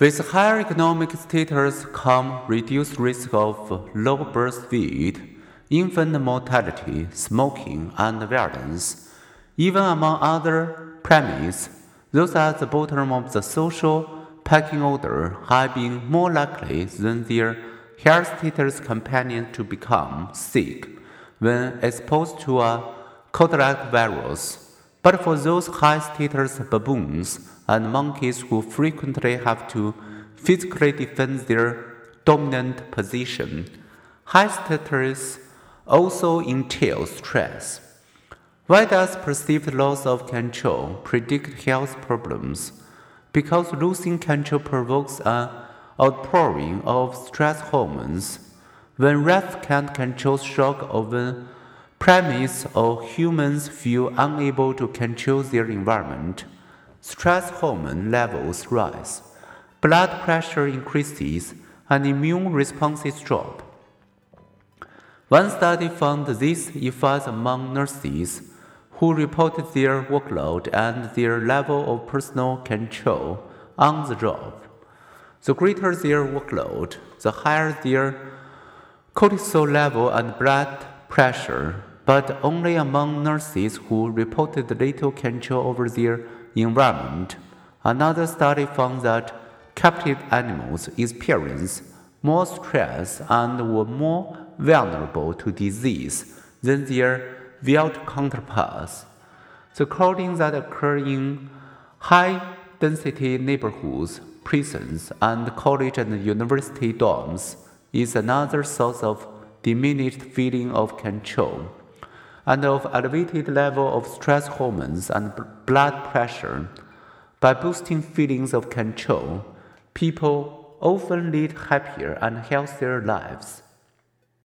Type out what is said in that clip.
With higher economic status come reduced risk of low birth weight, infant mortality, smoking, and violence. Even among other primates, those at the bottom of the social pecking order have been more likely than their higher status companions to become sick when exposed to a cold-like virus. But for those high status baboons and monkeys who frequently have to physically defend their dominant position, high status also entails stress. Why does perceived loss of control predict health problems? Because losing control provokes an outpouring of stress hormones. When rats can't control shock or primates or humans feel unable to control their environment, stress hormone levels rise, blood pressure increases, and immune responses drop. One study found these effects among nurses who reported their workload and their level of personal control on the job. The greater their workload, the higher their cortisol level and blood pressure, but only among nurses who reported little control over their environment. Another study found that captive animals experience more stress and were more vulnerable to disease than their wild counterparts. The crowding that occurs in high density neighborhoods, prisons, and college and university dorms is another source of diminished feeling of control and of elevated level of stress hormones and blood pressure. By boosting feelings of control, people often lead happier and healthier lives.